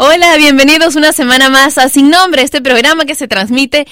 Hola, bienvenidos una semana más a Sin Nombre, este programa que se transmite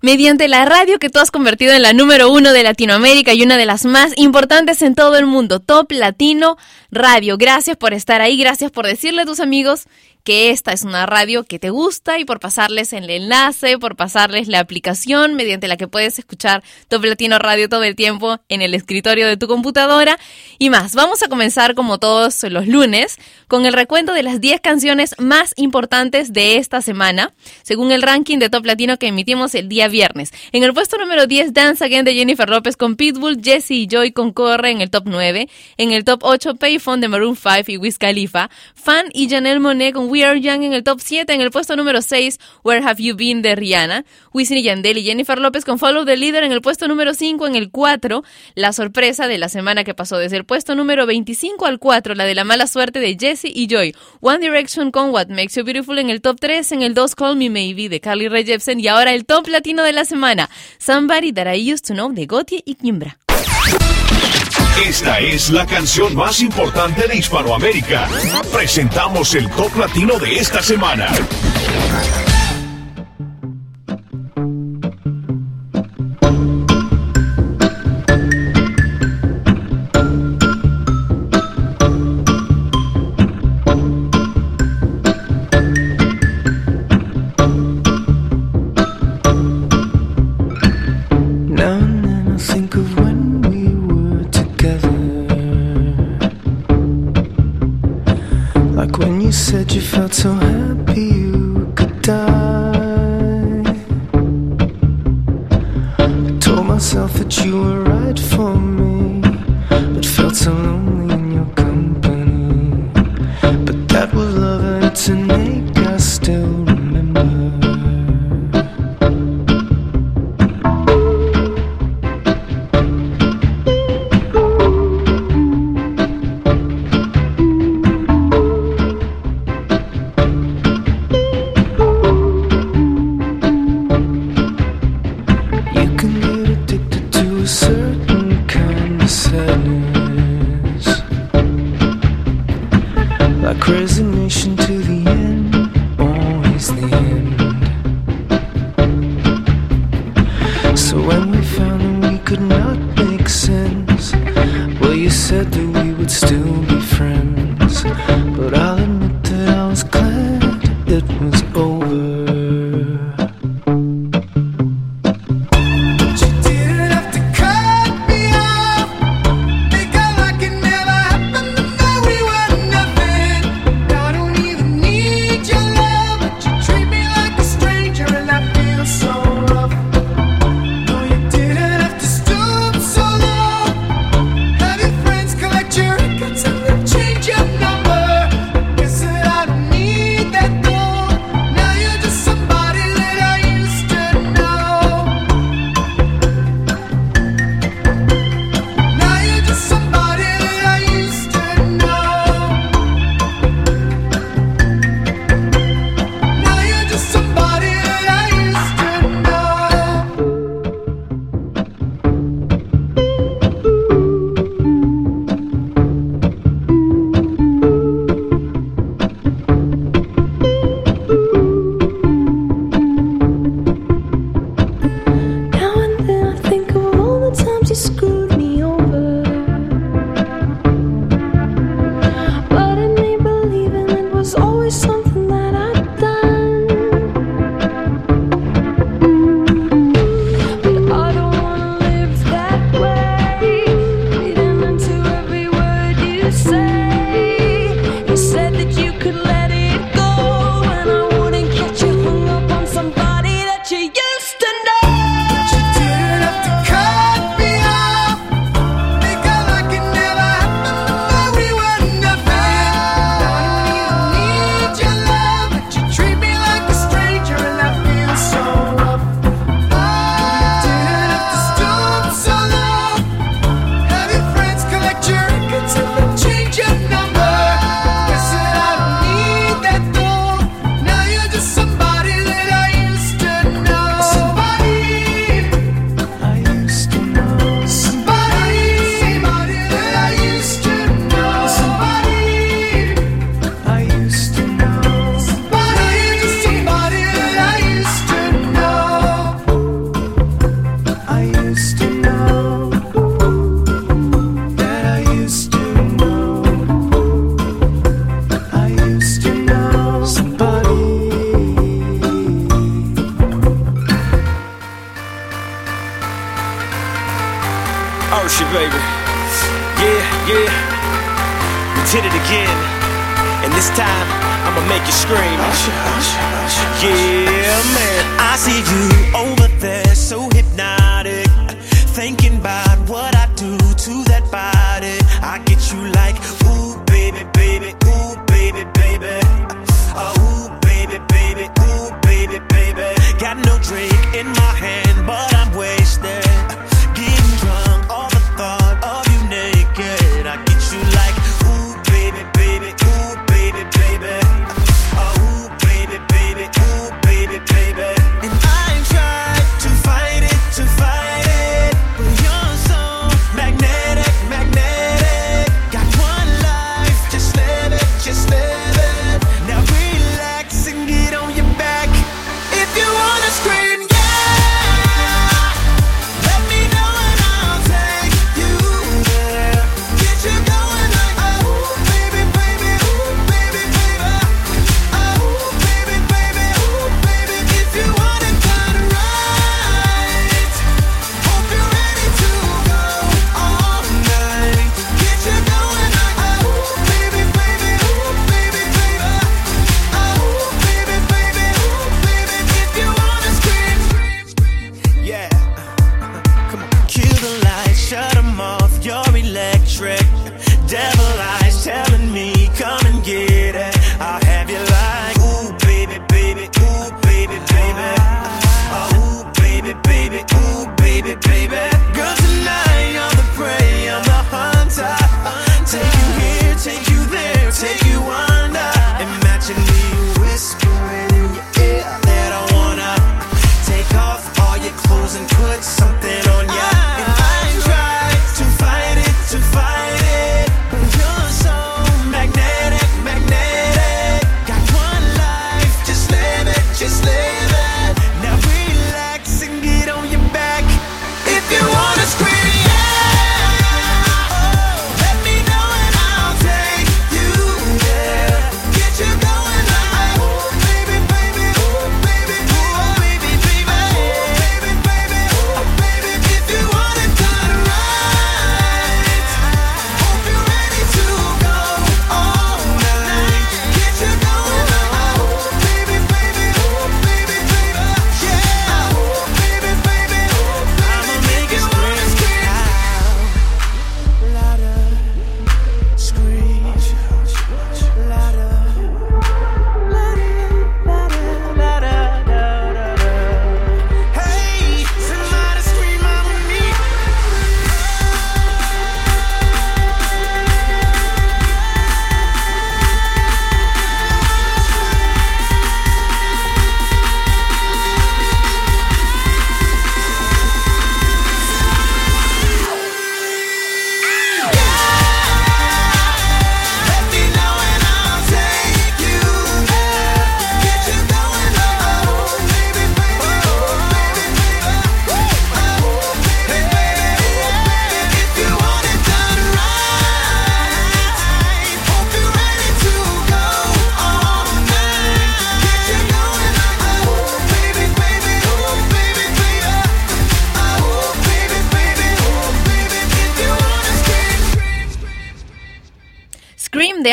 mediante la radio que tú has convertido en la número uno de Latinoamérica y una de las más importantes en todo el mundo, Top Latino Radio. Gracias por estar ahí, gracias por decirle a tus amigos que esta es una radio que te gusta y por pasarles el enlace, por pasarles la aplicación mediante la que puedes escuchar Top Latino Radio todo el tiempo en el escritorio de tu computadora y más. Vamos a comenzar como todos los lunes con el recuento de las 10 canciones más importantes de esta semana, según el ranking de Top Latino que emitimos el día viernes. En el puesto número 10, Dance Again de Jennifer López con Pitbull, Jesse y Joy con Corre en el top 9. En el top 8, Payphone de Maroon 5 y Wiz Khalifa. Fan y Janelle Monet con We Are Young en el top 7, en el puesto número 6, Where Have You Been de Rihanna, Wisin y Yandel y Jennifer López con Follow the Leader en el puesto número 5, en el 4, la sorpresa de la semana que pasó. Desde el puesto número 25 al 4, la de la mala suerte de Jesse y Joy, One Direction con What Makes You Beautiful en el top 3, en el 2, Call Me Maybe de Carly Rae Jepsen. Y ahora el top latino de la semana, Somebody That I Used to Know de Gotti y Kimbra. Esta es la canción más importante de Hispanoamérica. Presentamos el top latino de esta semana.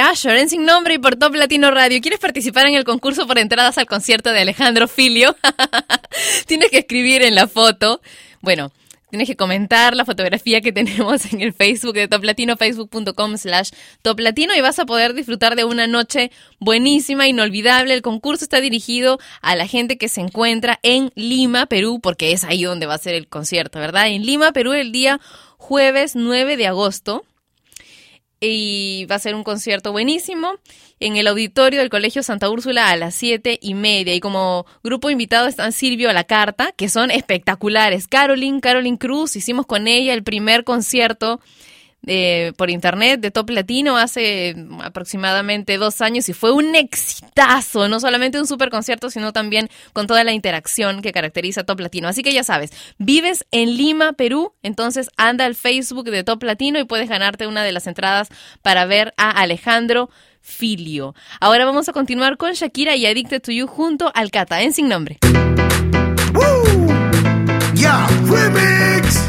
Asher Sin Nombre y por Top Latino Radio. ¿Quieres participar en el concurso por entradas al concierto de Alejandro Filio? tienes que escribir en la foto. Bueno, tienes que comentar la fotografía que tenemos en el Facebook de Top Latino, facebook.com slash Top Latino y vas a poder disfrutar de una noche buenísima, inolvidable. El concurso está dirigido a la gente que se encuentra en Lima, Perú, porque es ahí donde va a ser el concierto, ¿verdad? En Lima, Perú, el día jueves 9 de agosto y va a ser un concierto buenísimo en el auditorio del Colegio Santa Úrsula a las siete y media. Y como grupo invitado están Silvio a la carta, que son espectaculares. Caroline, Caroline Cruz, hicimos con ella el primer concierto eh, por internet de Top Latino hace aproximadamente dos años y fue un exitazo, no solamente un super concierto, sino también con toda la interacción que caracteriza a Top Latino. Así que ya sabes, vives en Lima, Perú, entonces anda al Facebook de Top Latino y puedes ganarte una de las entradas para ver a Alejandro Filio. Ahora vamos a continuar con Shakira y Addicted to You junto al Cata en Sin Nombre. Yeah, remix.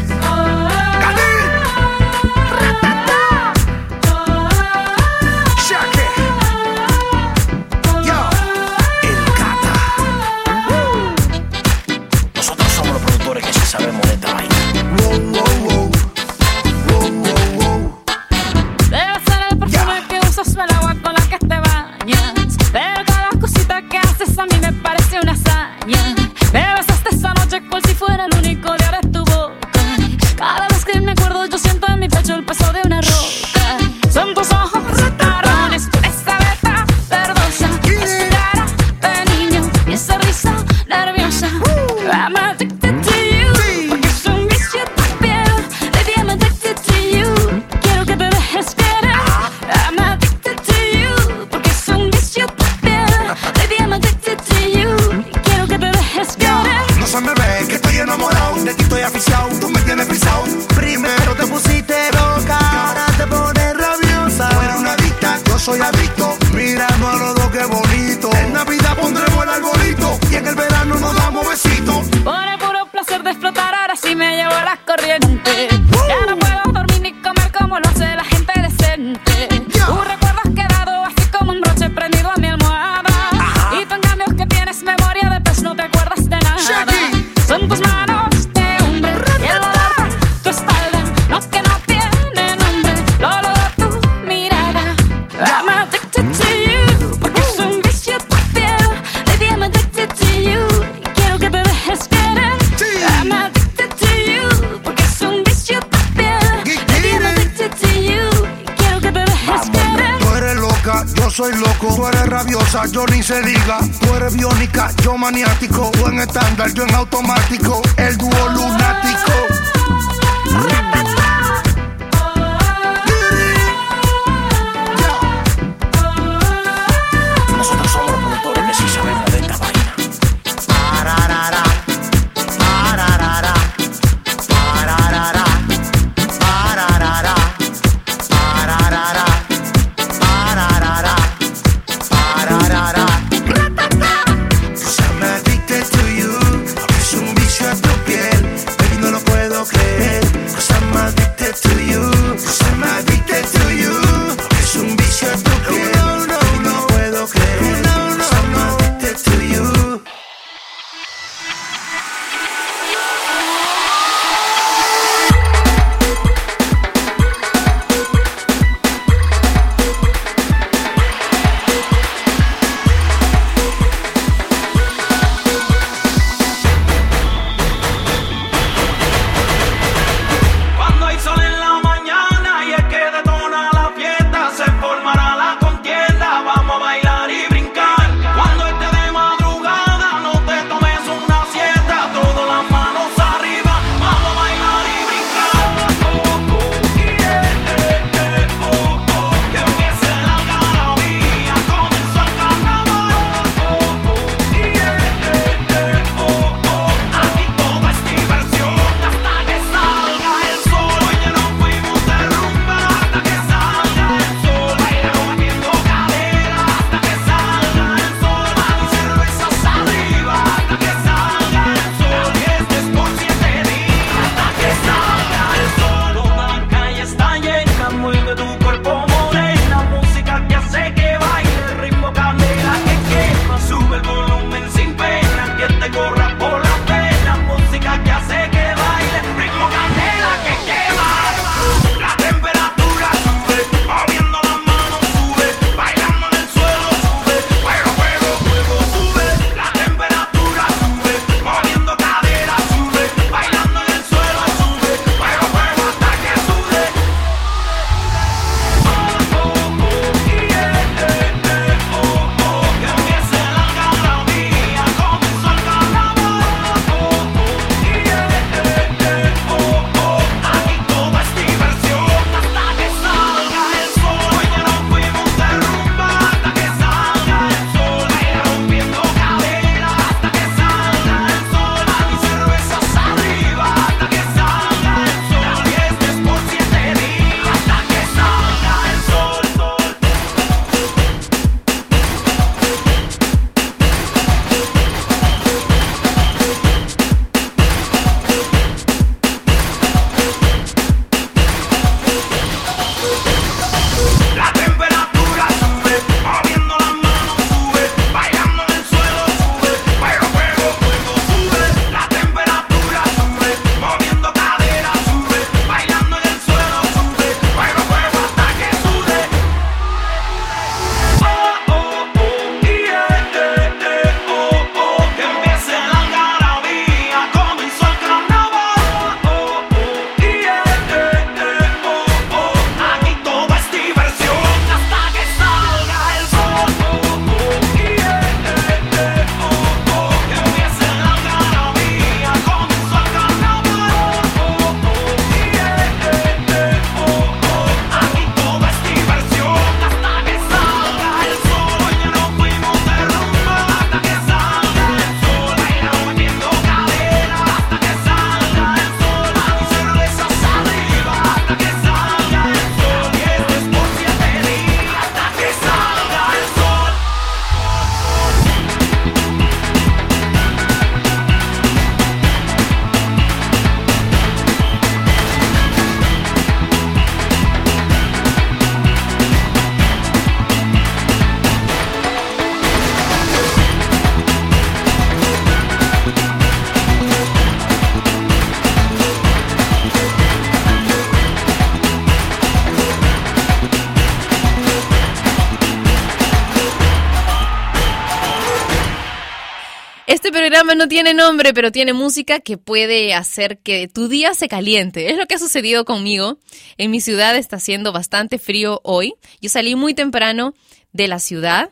No tiene nombre, pero tiene música que puede hacer que tu día se caliente. Es lo que ha sucedido conmigo. En mi ciudad está haciendo bastante frío hoy. Yo salí muy temprano de la ciudad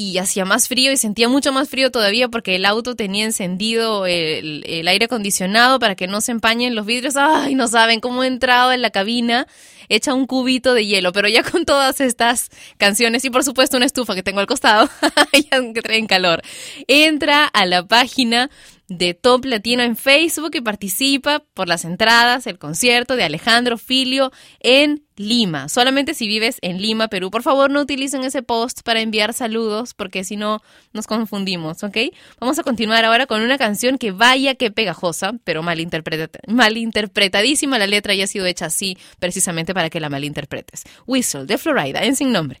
y hacía más frío y sentía mucho más frío todavía porque el auto tenía encendido el, el aire acondicionado para que no se empañen los vidrios. Ay, no saben cómo he entrado en la cabina hecha un cubito de hielo, pero ya con todas estas canciones y por supuesto una estufa que tengo al costado, ya que traen calor. Entra a la página de Top Latino en Facebook y participa por las entradas, el concierto de Alejandro Filio en Lima. Solamente si vives en Lima, Perú. Por favor, no utilicen ese post para enviar saludos porque si no nos confundimos, ¿ok? Vamos a continuar ahora con una canción que vaya que pegajosa, pero malinterpreta- malinterpretadísima. La letra ya ha sido hecha así precisamente para que la malinterpretes. Whistle de Florida en sin nombre.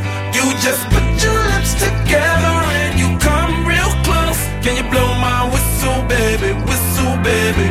You just put your lips together and you come real close. Can you blow my whistle, baby, whistle, baby?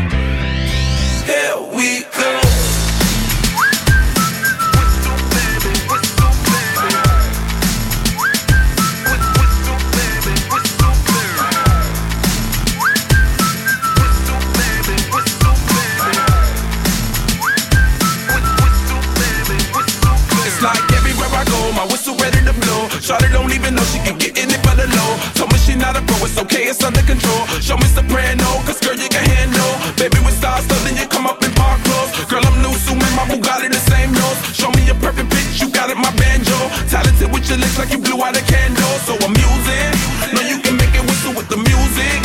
Not a pro, it's okay, it's under control. Show me soprano, cause girl, you can handle. Baby, with stars, so then you come up in park clothes. Girl, I'm new, so my Bugatti the same nose. Show me a perfect pitch, you got it, my banjo. Talented with your lips like you blew out a candle. So I'm using, know you can make it whistle with the music.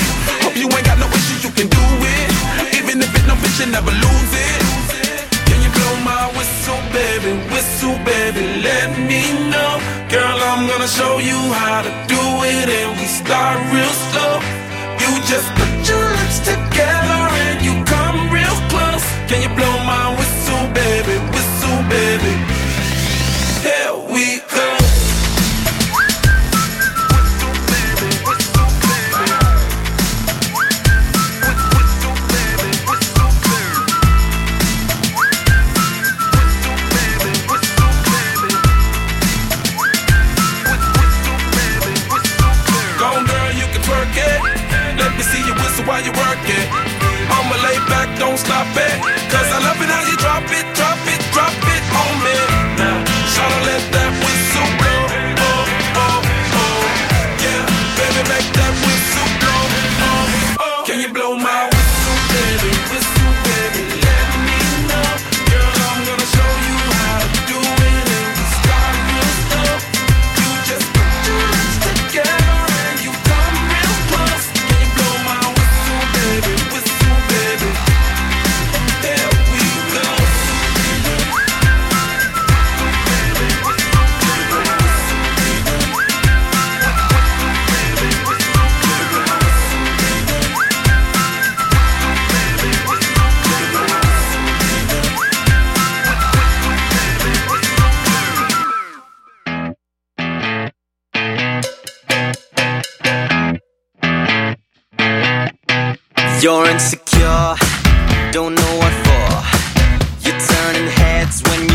Hope you ain't got no issues, you can do it. Even if it no bitch, you never lose it. Can you blow my whistle, baby? Whistle, baby, let me know. Girl, I'm gonna show you how to and we start real slow. You just turning heads when you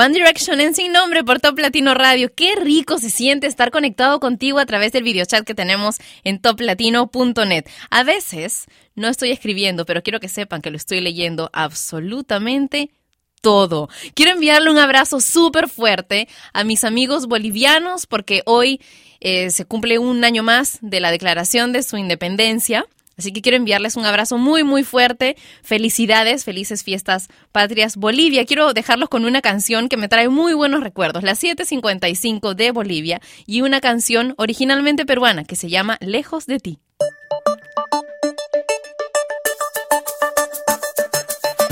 One Direction en Sin Nombre por Top Latino Radio. Qué rico se siente estar conectado contigo a través del videochat que tenemos en toplatino.net. A veces no estoy escribiendo, pero quiero que sepan que lo estoy leyendo absolutamente todo. Quiero enviarle un abrazo súper fuerte a mis amigos bolivianos porque hoy eh, se cumple un año más de la declaración de su independencia. Así que quiero enviarles un abrazo muy, muy fuerte. Felicidades, felices fiestas patrias Bolivia. Quiero dejarlos con una canción que me trae muy buenos recuerdos, la 755 de Bolivia, y una canción originalmente peruana que se llama Lejos de ti.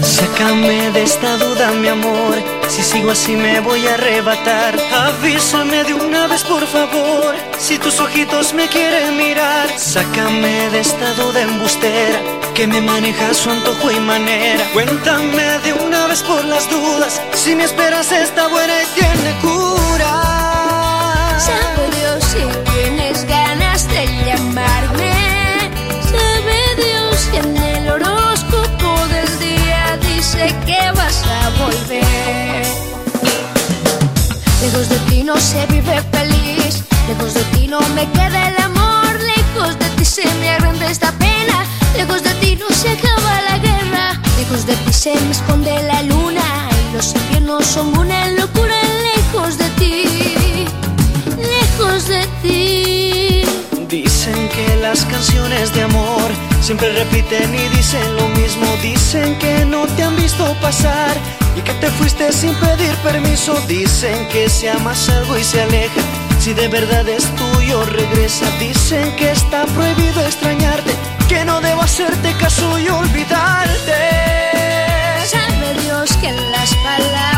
Sácame de esta duda, mi amor. Si sigo así me voy a arrebatar. Avísame de una vez, por favor. Si tus ojitos me quieren mirar. Sácame de esta duda embustera. Que me maneja su antojo y manera. Cuéntame de una vez por las dudas. Si mi esperanza está buena y tiene cura. Sabe Dios si tienes ganas de llamarme. Sabe Dios si en el horóscopo del día dice que vas a volver. Lejos de ti no se vive feliz. Lejos de ti no me queda el amor. Lejos de ti se me agranda esta pena. Lejos de ti no se acaba la guerra. Lejos de ti se me esconde la luna. Y los inviernos son una locura. Lejos de ti lejos de ti. Dicen que las canciones de amor siempre repiten y dicen lo mismo. Dicen que no te han visto pasar y que te fuiste sin pedir permiso. Dicen que si amas algo y se aleja, si de verdad es tuyo regresa. Dicen que está prohibido extrañarte, que no debo hacerte caso y olvidarte. Sabe Dios que las palabras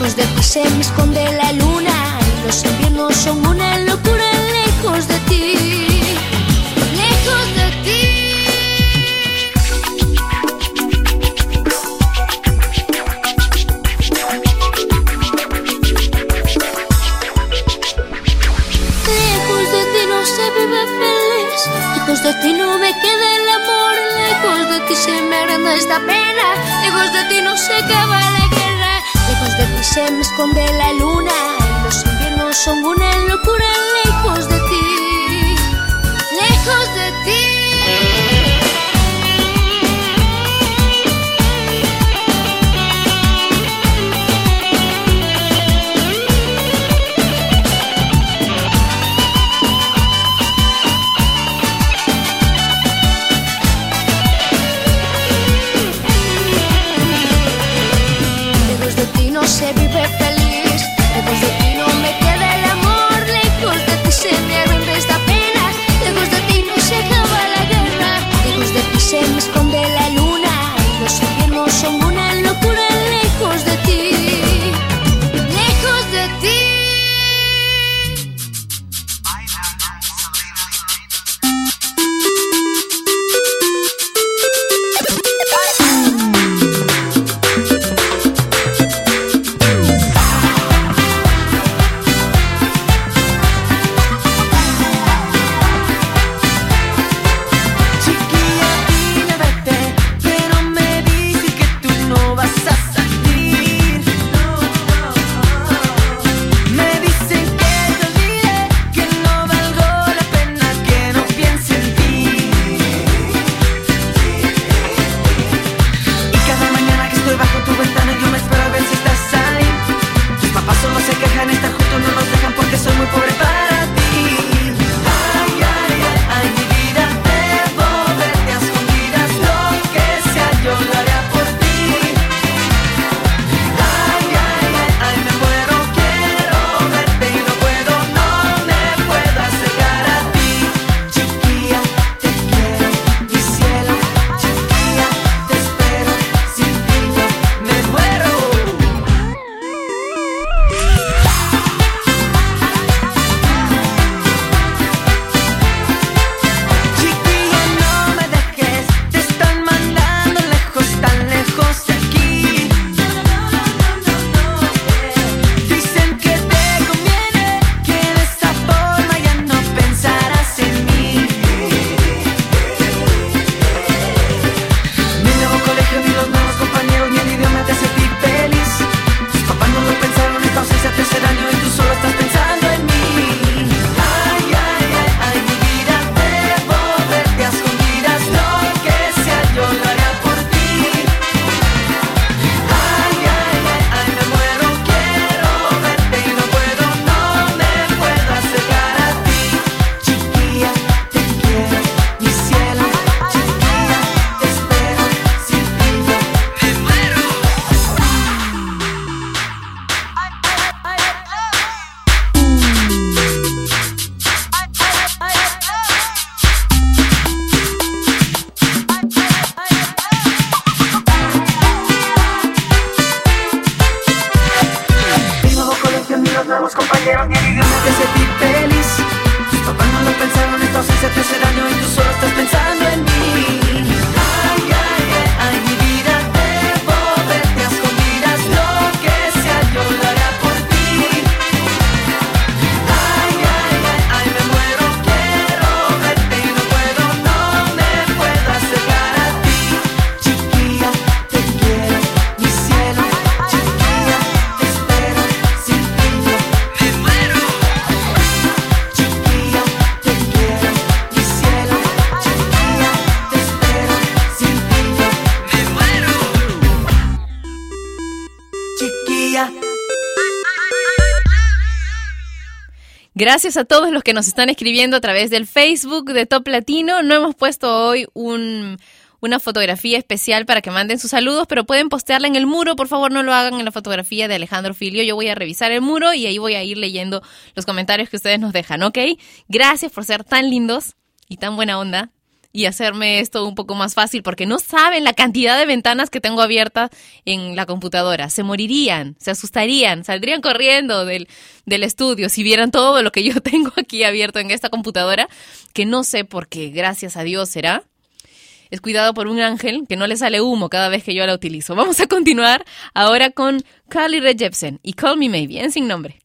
Lejos de ti se me esconde la luna. Y los inviernos son una locura. Lejos de ti. Lejos de ti. Lejos de ti no se vive feliz. Lejos de ti no me queda el amor. Lejos de ti se me agranda esta pena. Lejos de ti no se acaba la. Se me esconde la luna. Y los inviernos son una locura. Gracias a todos los que nos están escribiendo a través del Facebook de Top Latino. No hemos puesto hoy un, una fotografía especial para que manden sus saludos, pero pueden postearla en el muro. Por favor, no lo hagan en la fotografía de Alejandro Filio. Yo voy a revisar el muro y ahí voy a ir leyendo los comentarios que ustedes nos dejan, ¿ok? Gracias por ser tan lindos y tan buena onda y hacerme esto un poco más fácil porque no saben la cantidad de ventanas que tengo abiertas en la computadora. Se morirían, se asustarían, saldrían corriendo del, del estudio si vieran todo lo que yo tengo aquí abierto en esta computadora, que no sé por qué, gracias a Dios será. Es cuidado por un ángel que no le sale humo cada vez que yo la utilizo. Vamos a continuar ahora con Carly Rae Jepsen y Call Me Maybe, en sin nombre.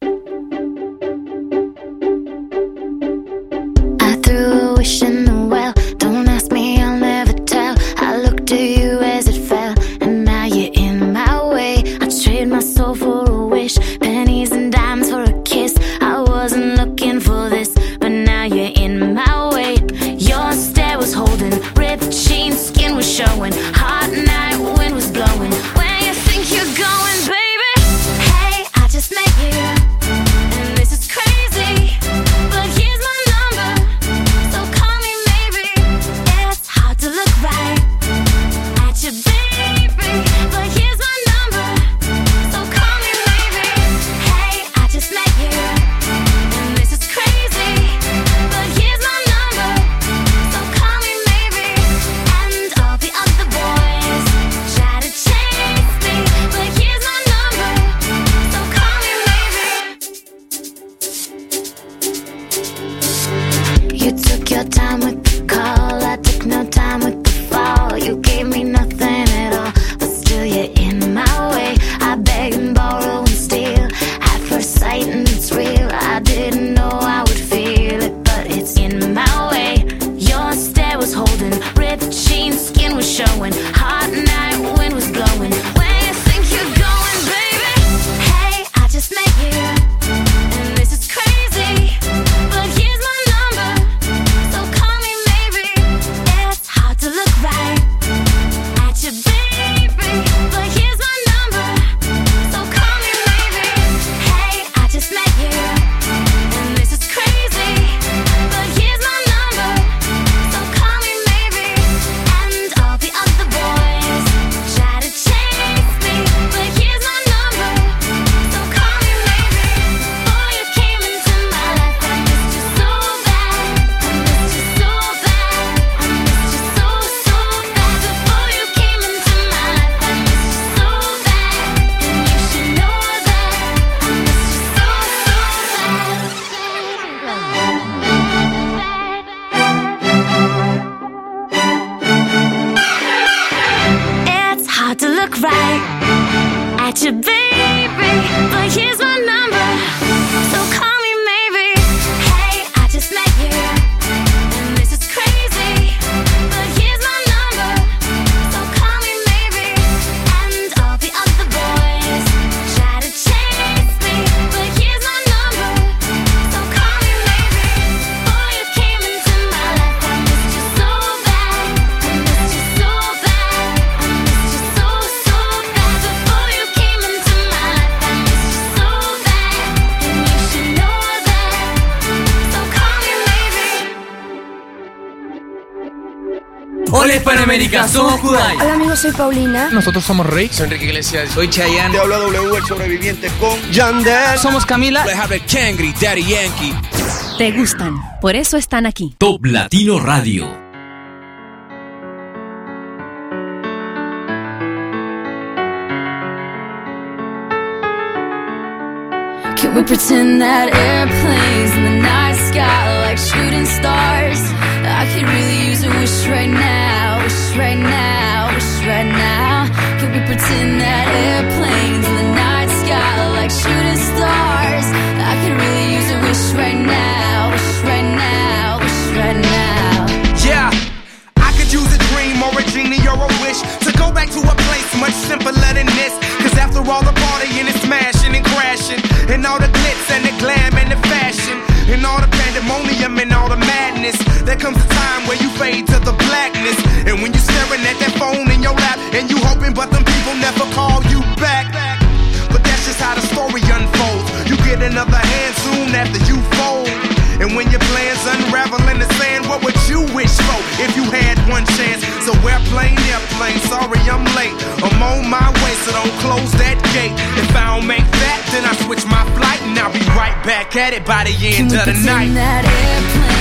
Look right at you, baby, but here's my number. So call Hola Hispanoamérica, somos Kudai. Hola amigos, soy Paulina. Nosotros somos Rey. Soy Enrique Iglesias. Soy Chayanne. Te habla W, el sobreviviente con Yandel. Somos Camila. Les habla Kangri, Daddy Yankee. Te gustan, por eso están aquí. Top Latino Radio. Can we pretend that airplanes in the night sky are like shooting stars? I could really use a wish right now, wish right now, wish right now. Can we pretend that airplanes in the night sky are like shooting stars? I could really use a wish right now, wish right now, wish right now. Yeah, I could use a dream or a genie or a wish to go back to a place much simpler than this. Cause after all the partying and smashing and crashing, and all the glitz and the glam and the fashion, and all the pandemonium and all the madness, there comes a time where you fade to the blackness. And when at that phone in your lap, and you hoping, but them people never call you back. But that's just how the story unfolds. You get another hand soon after you fold. hands unravel in the sand. What would you wish for if you had one chance? So airplane, airplane, sorry I'm late. I'm on my way, so don't close that gate. If I don't make that, then I switch my flight and I'll be right back at it by the end of the night.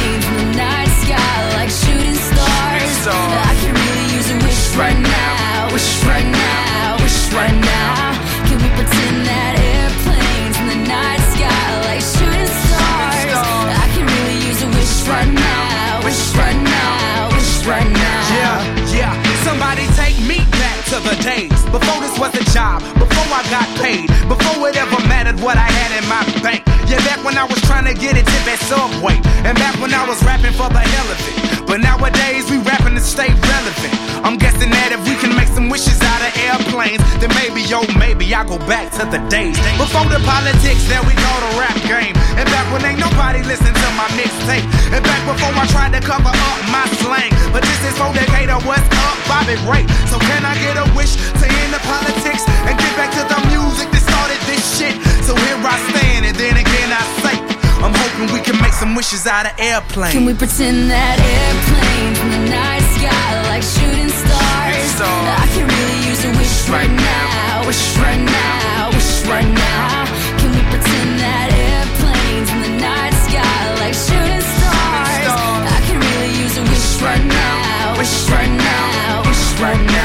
Sky like shooting stars? I can really use a wish right now, wish right now, wish right now. Can we pretend that airplanes in the night sky like shooting stars? I can really use a wish right now, wish right now, wish right now. Yeah, yeah. Somebody take me back to the days before this was a job, before I got paid, before it ever mattered what I had in my bank. Yeah, back when I was trying to get a tip at Subway, and back when I was rapping for the hell of it. But nowadays we rapping to stay relevant. I'm guessing that if we can make some wishes out of airplanes, then maybe, yo, maybe I go back to the days before the politics. There we go, the rap game. And back when ain't nobody listen to my mixtape. And back before I tried to cover up my slang. But this is for Decatur, what's up, Bobby Ray? So can I get a wish to end the politics and get back to the music that started this shit? So here I stand, and then again I say, I'm hoping we can make some wishes out of airplanes. Can we pretend that airplanes in the night sky like shooting stars? I can really use a wish right now, wish right now, wish right now. Can we pretend that airplanes in the night sky like shooting stars? I can really use a wish right now, wish right now, wish right now.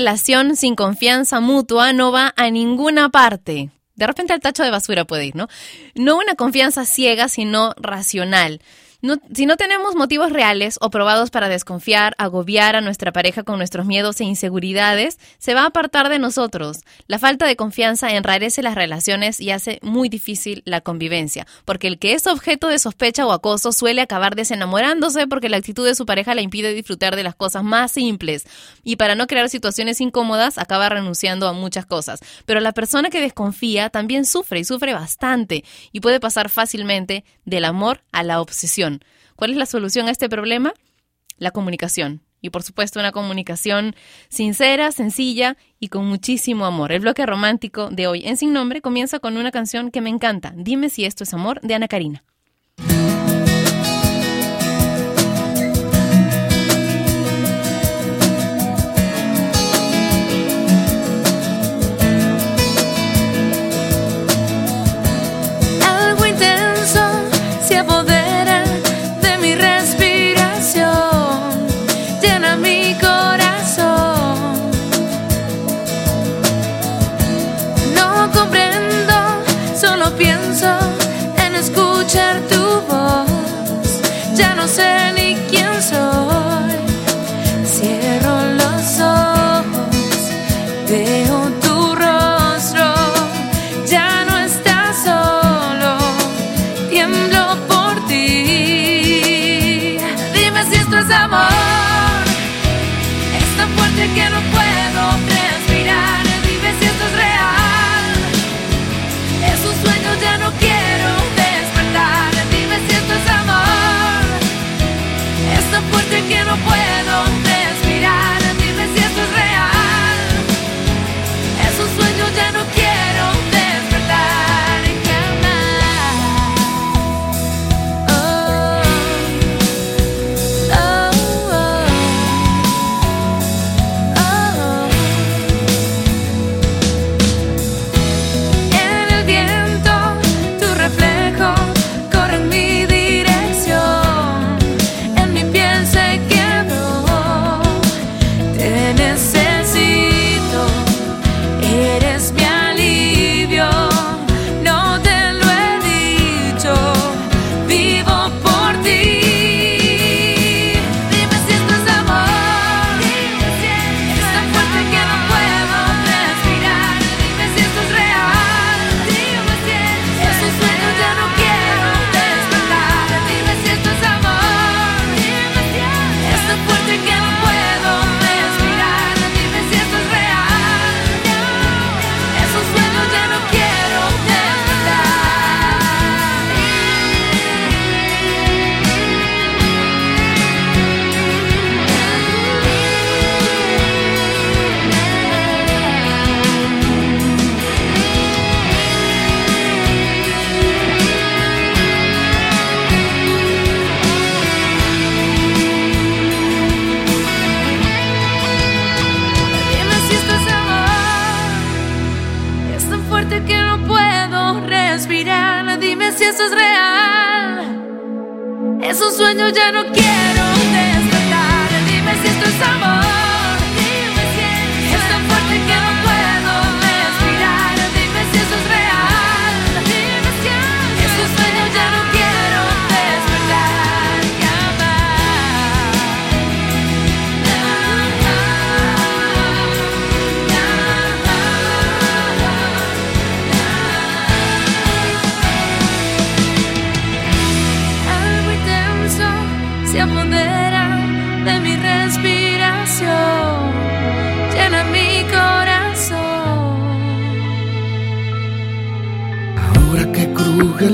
Relación sin confianza mutua no va a ninguna parte. De repente al tacho de basura puede ir, ¿no? No una confianza ciega, sino racional. No- si no tenemos motivos reales o probados para desconfiar, agobiar a nuestra pareja con nuestros miedos e inseguridades, se va a apartar de nosotros. La falta de confianza enrarece las relaciones y hace muy difícil la convivencia, porque el que es objeto de sospecha o acoso suele acabar desenamorándose porque la actitud de su pareja le impide disfrutar de las cosas más simples y para no crear situaciones incómodas acaba renunciando a muchas cosas. Pero la persona que desconfía también sufre y sufre bastante y puede pasar fácilmente del amor a la obsesión. ¿Cuál es la solución a este problema? La comunicación. Y por supuesto una comunicación sincera, sencilla y con muchísimo amor. El bloque romántico de hoy en Sin Nombre comienza con una canción que me encanta. Dime si esto es amor de Ana Karina. Amor, eso es real. Es un sueño, ya no quiero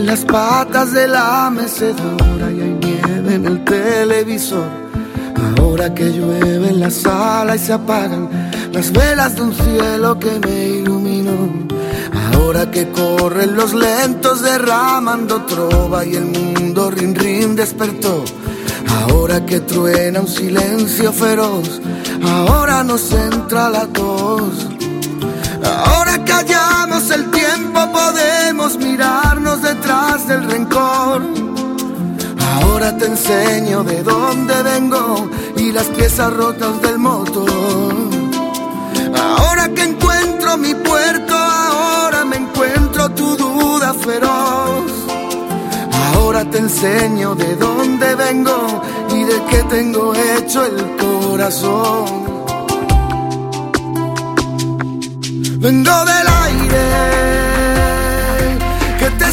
las patas de la mecedora y hay nieve en el televisor. Ahora que llueve en la sala y se apagan las velas de un cielo que me iluminó. Ahora que corren los lentos derramando trova y el mundo rin rin despertó. Ahora que truena un silencio feroz, ahora nos entra la tos. Ahora que hallamos el tiempo podemos mirarnos detrás del rencor. Ahora te enseño de dónde vengo y las piezas rotas del motor. Ahora que encuentro mi puerto, ahora me encuentro tu duda feroz. Ahora te enseño de dónde vengo y de qué tengo hecho el corazón. Vengo del aire que te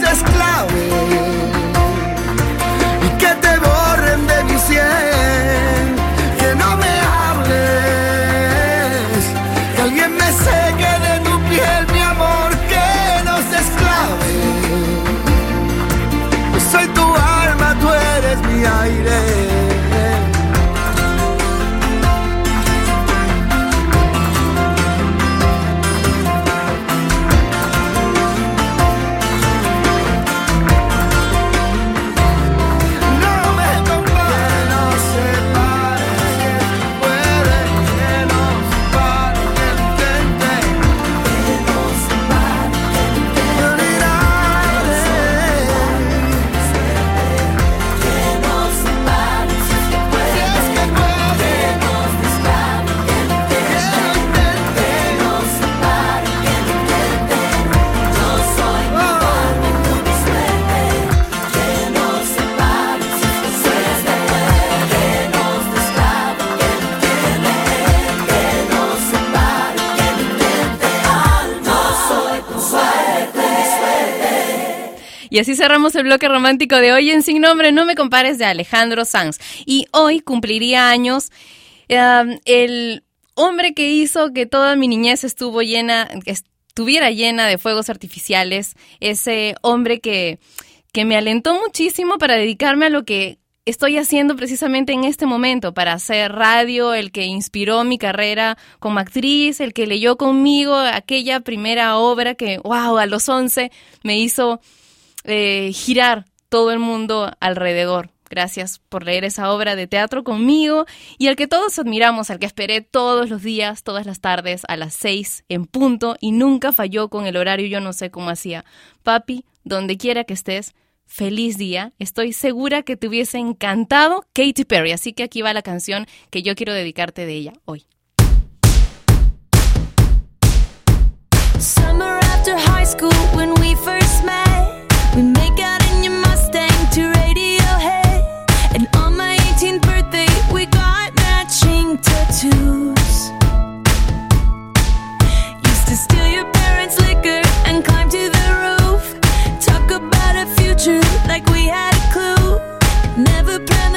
que Y así cerramos el bloque romántico de hoy en Sin Nombre, No Me Compares de Alejandro Sanz. Y hoy cumpliría años eh, el hombre que hizo que toda mi niñez estuvo llena, estuviera llena de fuegos artificiales, ese hombre que, que me alentó muchísimo para dedicarme a lo que estoy haciendo precisamente en este momento para hacer radio, el que inspiró mi carrera como actriz, el que leyó conmigo aquella primera obra que, wow, a los 11 me hizo eh, girar todo el mundo alrededor. Gracias por leer esa obra de teatro conmigo y al que todos admiramos, al que esperé todos los días, todas las tardes, a las seis en punto y nunca falló con el horario, yo no sé cómo hacía. Papi, donde quiera que estés, feliz día. Estoy segura que te hubiese encantado Katy Perry, así que aquí va la canción que yo quiero dedicarte de ella hoy. Summer after high school when we first met, a future like we had a clue. Never planned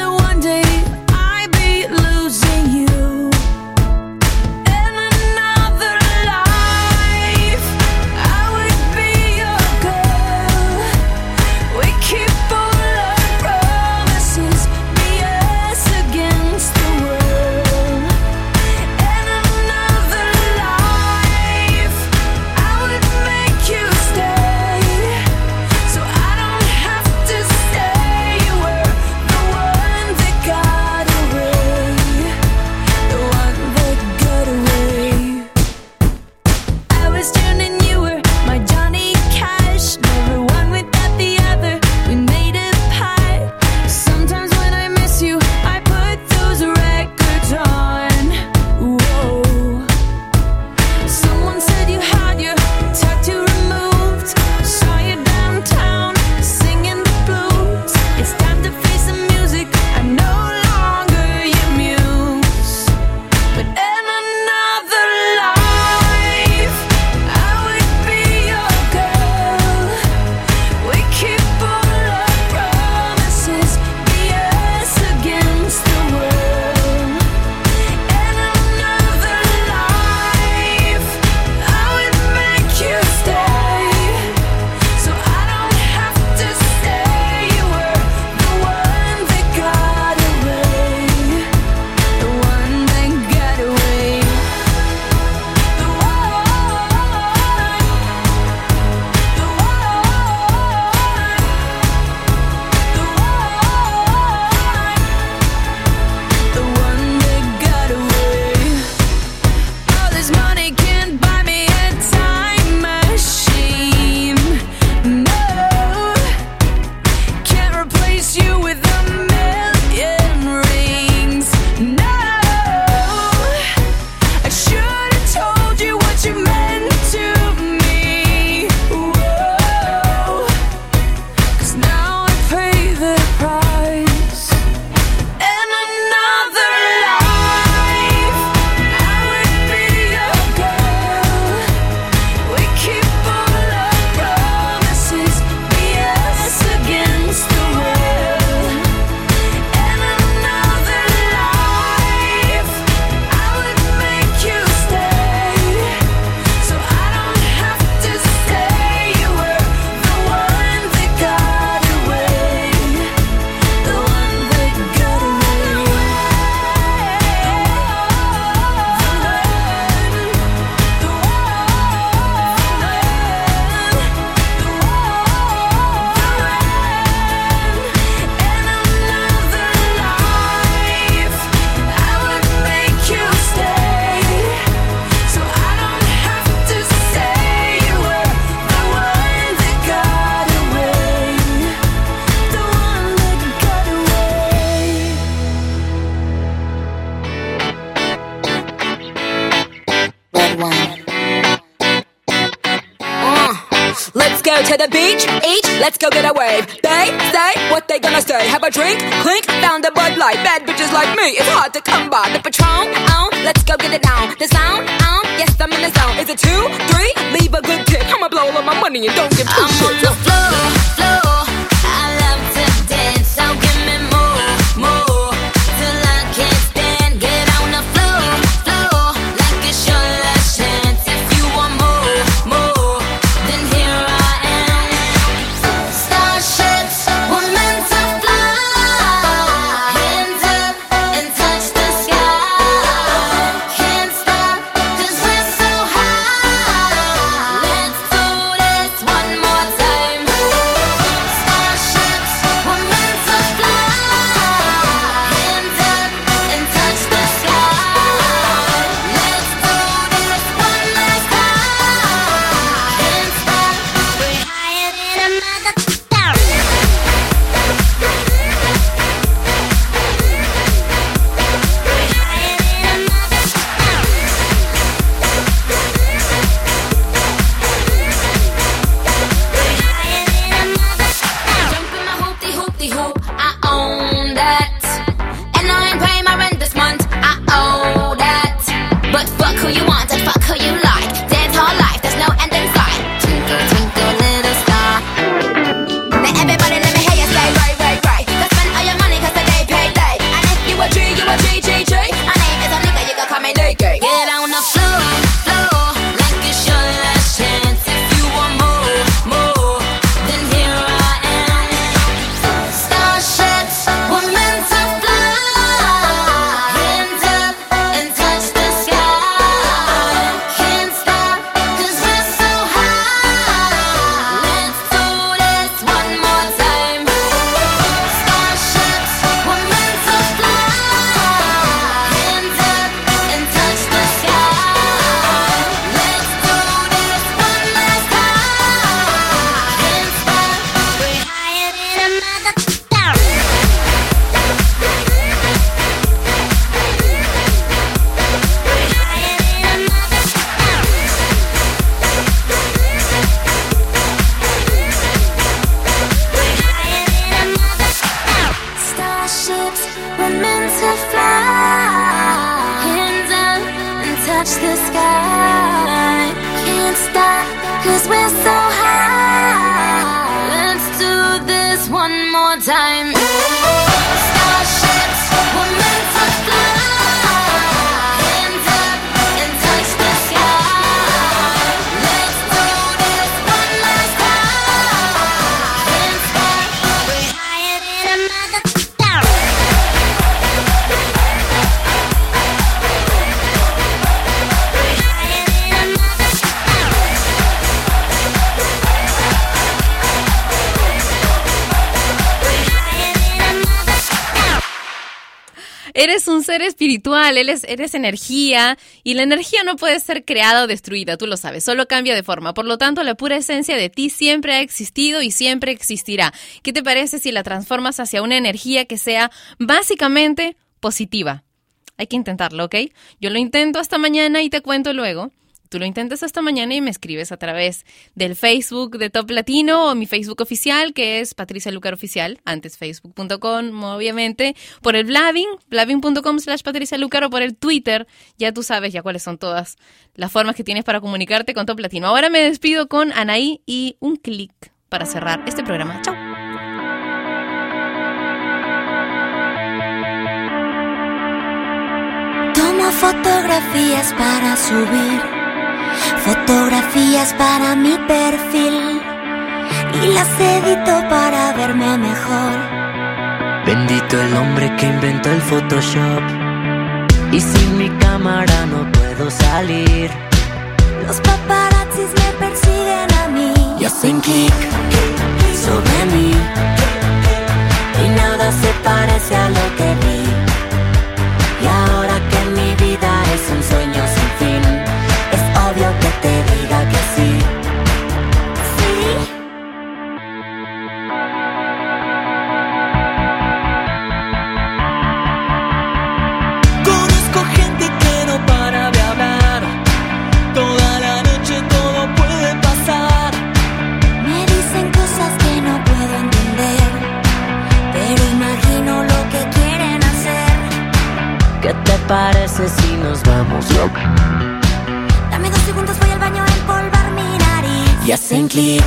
let's go get a wave. They say what they gonna say. Have a drink, clink, found a Bud Light. Bad bitches like me, it's hard to come by. The Patron, on, let's go get it down. The sound, on, yes I'm in the zone. Is it two, three? Leave a good tip. I'ma blow all of my money and don't give two I'm on the floor. Eres un ser espiritual, eres, eres energía y la energía no puede ser creada o destruida, tú lo sabes, solo cambia de forma. Por lo tanto, la pura esencia de ti siempre ha existido y siempre existirá. ¿Qué te parece si la transformas hacia una energía que sea básicamente positiva? Hay que intentarlo, ¿ok? Yo lo intento hasta mañana y te cuento luego. Tú lo intentas hasta mañana y me escribes a través del Facebook de Top Latino o mi Facebook oficial, que es Patricia Lucar Oficial, antes facebook.com, obviamente, por el Blabbing, blabbing.com slash Patricia Lucar o por el Twitter, ya tú sabes ya cuáles son todas las formas que tienes para comunicarte con Top Latino. Ahora me despido con Anaí y un clic para cerrar este programa. Chao. Tomo fotografías para subir, fotografías para mi perfil y las edito para verme mejor. Bendito el hombre que inventó el Photoshop. Y sin mi cámara no puedo salir. Los paparazzis me persiguen a mí. Y hacen clic sobre mí. Y nada se parece a lo que vi. Te parece si nos vamos? Dame dos segundos, voy al baño a empolvar mi nariz. Y hacen clic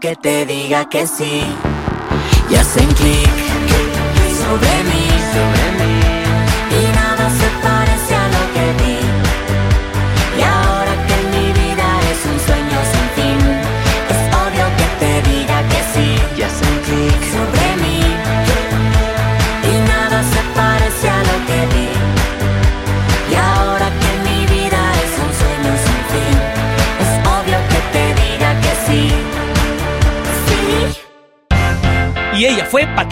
que te diga que sí. Y hacen clic